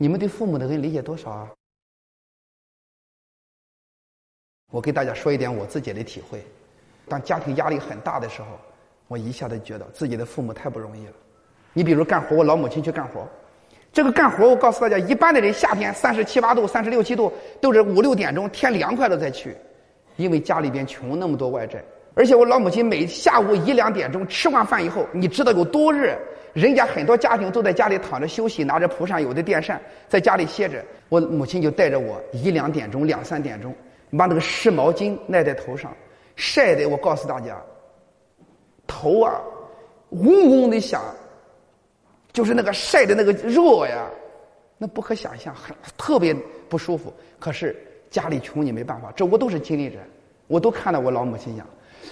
你们对父母的恩理解多少啊？我给大家说一点我自己的体会：当家庭压力很大的时候，我一下子觉得自己的父母太不容易了。你比如干活，我老母亲去干活，这个干活我告诉大家，一般的人夏天三十七八度、三十六七度都是五六点钟天凉快了再去，因为家里边穷，那么多外债。而且我老母亲每下午一两点钟吃完饭以后，你知道有多热？人家很多家庭都在家里躺着休息，拿着蒲扇，有的电扇，在家里歇着。我母亲就带着我一两点钟、两三点钟。把那个湿毛巾赖在头上，晒的我告诉大家，头啊嗡嗡的响，就是那个晒的那个热呀，那不可想象，很特别不舒服。可是家里穷，你没办法，这我都是经历者，我都看到我老母亲养，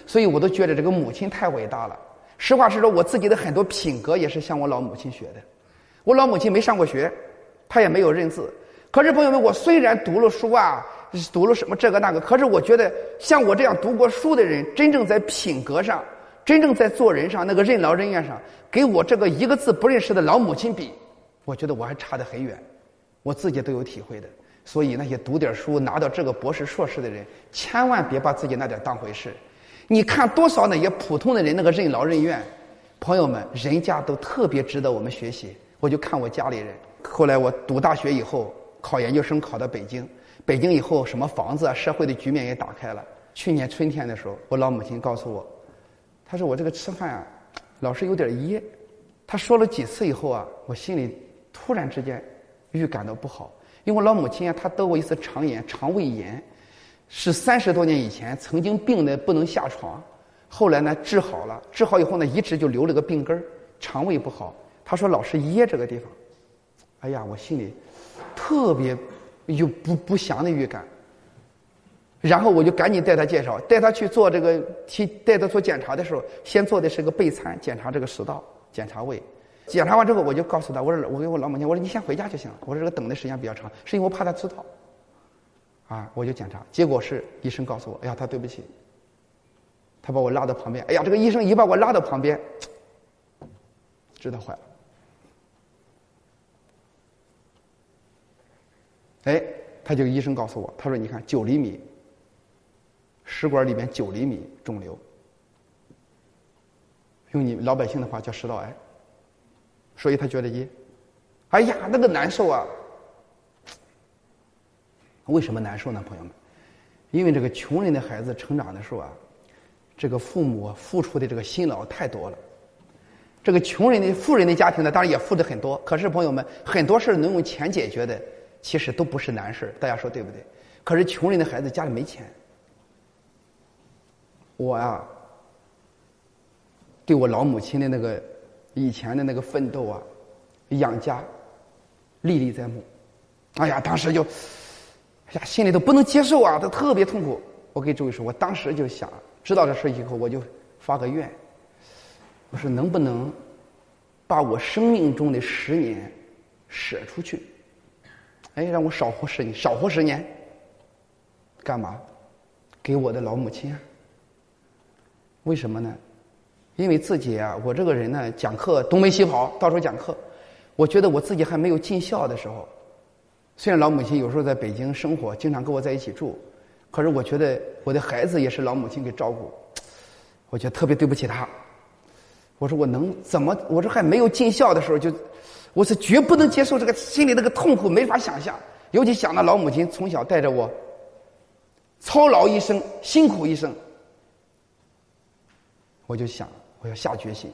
所以我都觉得这个母亲太伟大了。实话实说，我自己的很多品格也是向我老母亲学的。我老母亲没上过学，她也没有认字。可是朋友们，我虽然读了书啊。读了什么这个那个？可是我觉得，像我这样读过书的人，真正在品格上，真正在做人上，那个任劳任怨上，给我这个一个字不认识的老母亲比，我觉得我还差得很远。我自己都有体会的。所以那些读点书拿到这个博士、硕士的人，千万别把自己那点当回事。你看多少那些普通的人那个任劳任怨，朋友们，人家都特别值得我们学习。我就看我家里人，后来我读大学以后，考研究生考到北京。北京以后，什么房子啊，社会的局面也打开了。去年春天的时候，我老母亲告诉我，她说我这个吃饭啊，老是有点噎。她说了几次以后啊，我心里突然之间预感到不好。因为我老母亲啊，她得过一次肠炎，肠胃炎，是三十多年以前曾经病的不能下床，后来呢治好了，治好以后呢一直就留了个病根儿，肠胃不好。他说老是噎这个地方，哎呀，我心里特别。有不不祥的预感，然后我就赶紧带他介绍，带他去做这个，去带他做检查的时候，先做的是个备餐，检查这个食道，检查胃，检查完之后，我就告诉他，我说我给我老母亲，我说你先回家就行了，我说这个等的时间比较长，是因为我怕他知道，啊，我就检查，结果是医生告诉我，哎呀，他对不起，他把我拉到旁边，哎呀，这个医生一把我拉到旁边，知道坏了。哎，他就医生告诉我，他说：“你看，九厘米，食管里面九厘米肿瘤，用你老百姓的话叫食道癌。”所以他觉得一，哎呀，那个难受啊！为什么难受呢，朋友们？因为这个穷人的孩子成长的时候啊，这个父母付出的这个辛劳太多了。这个穷人的富人的家庭呢，当然也付的很多，可是朋友们，很多事能用钱解决的。其实都不是难事大家说对不对？可是穷人的孩子家里没钱，我呀，对我老母亲的那个以前的那个奋斗啊，养家历历在目。哎呀，当时就，呀，心里都不能接受啊，都特别痛苦。我给周围说，我当时就想，知道这事以后，我就发个愿，我说能不能把我生命中的十年舍出去？哎，让我少活十年，少活十年，干嘛？给我的老母亲啊？为什么呢？因为自己啊，我这个人呢，讲课东奔西跑，到处讲课。我觉得我自己还没有尽孝的时候。虽然老母亲有时候在北京生活，经常跟我在一起住，可是我觉得我的孩子也是老母亲给照顾，我觉得特别对不起她。我说我能怎么？我说还没有尽孝的时候就。我是绝不能接受这个心里那个痛苦，没法想象。尤其想到老母亲从小带着我，操劳一生，辛苦一生，我就想我要下决心，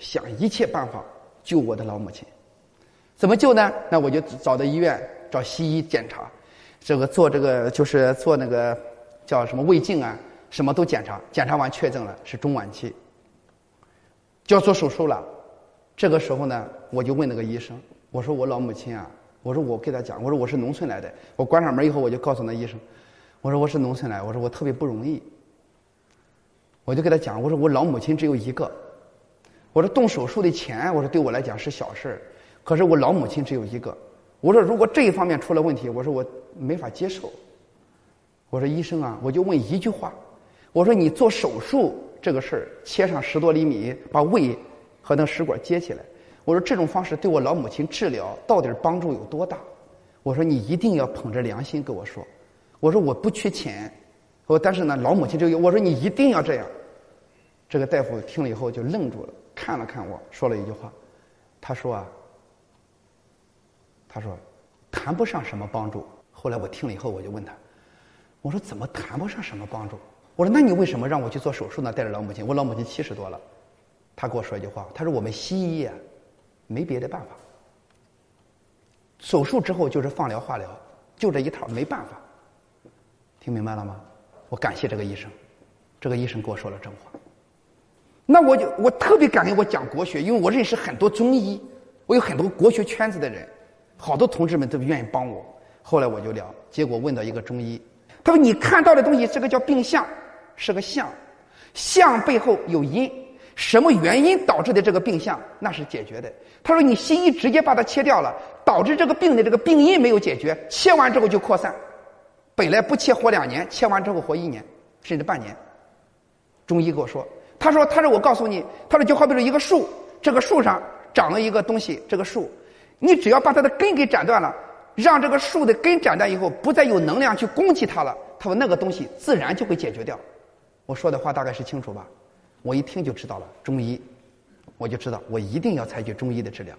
想一切办法救我的老母亲。怎么救呢？那我就找到医院，找西医检查，这个做这个就是做那个叫什么胃镜啊，什么都检查，检查完确诊了是中晚期，就要做手术了。这个时候呢，我就问那个医生，我说我老母亲啊，我说我给他讲，我说我是农村来的，我关上门以后我就告诉那医生，我说我是农村来，我说我特别不容易，我就给他讲，我说我老母亲只有一个，我说动手术的钱，我说对我来讲是小事儿可是我老母亲只有一个，我说如果这一方面出了问题，我说我没法接受，我说医生啊，我就问一句话，我说你做手术这个事儿，切上十多厘米，把胃。和那食管接起来，我说这种方式对我老母亲治疗到底帮助有多大？我说你一定要捧着良心跟我说。我说我不缺钱，我但是呢老母亲就有。我说你一定要这样。这个大夫听了以后就愣住了，看了看我说了一句话，他说啊，他说谈不上什么帮助。后来我听了以后我就问他，我说怎么谈不上什么帮助？我说那你为什么让我去做手术呢？带着老母亲，我老母亲七十多了。他跟我说一句话，他说我们西医啊。没别的办法，手术之后就是放疗、化疗，就这一套，没办法。听明白了吗？我感谢这个医生，这个医生跟我说了真话。那我就我特别感恩我讲国学，因为我认识很多中医，我有很多国学圈子的人，好多同志们都愿意帮我。后来我就聊，结果问到一个中医，他说：“你看到的东西，这个叫病象，是个象，象背后有因。”什么原因导致的这个病象，那是解决的。他说：“你西医直接把它切掉了，导致这个病的这个病因没有解决，切完之后就扩散。本来不切活两年，切完之后活一年，甚至半年。”中医跟我说：“他说，他说我告诉你，他说就好比是一个树，这个树上长了一个东西，这个树，你只要把它的根给斩断了，让这个树的根斩断以后，不再有能量去攻击它了，他说那个东西自然就会解决掉。”我说的话大概是清楚吧？我一听就知道了中医，我就知道我一定要采取中医的治疗。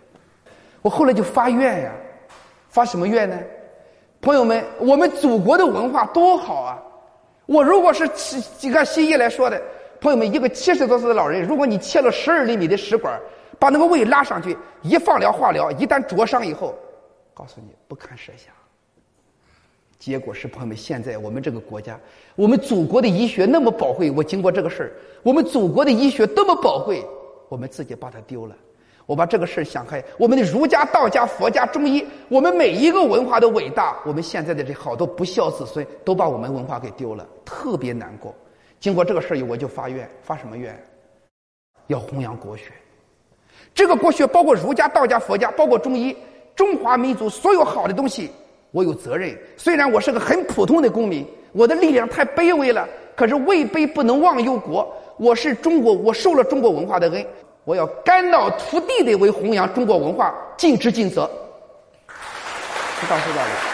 我后来就发愿呀，发什么愿呢？朋友们，我们祖国的文化多好啊！我如果是几个西医来说的，朋友们，一个七十多岁的老人，如果你切了十二厘米的食管，把那个胃拉上去，一放疗化疗，一旦灼伤以后，告诉你不堪设想。结果是，朋友们，现在我们这个国家，我们祖国的医学那么宝贵。我经过这个事儿，我们祖国的医学多么宝贵，我们自己把它丢了。我把这个事儿想开，我们的儒家、道家、佛家、中医，我们每一个文化的伟大，我们现在的这好多不孝子孙都把我们文化给丢了，特别难过。经过这个事儿，我就发愿，发什么愿？要弘扬国学。这个国学包括儒家、道家、佛家，包括中医，中华民族所有好的东西。我有责任，虽然我是个很普通的公民，我的力量太卑微了，可是位卑不能忘忧国。我是中国，我受了中国文化的恩，我要肝脑涂地的为弘扬中国文化尽职尽责。知道知道了。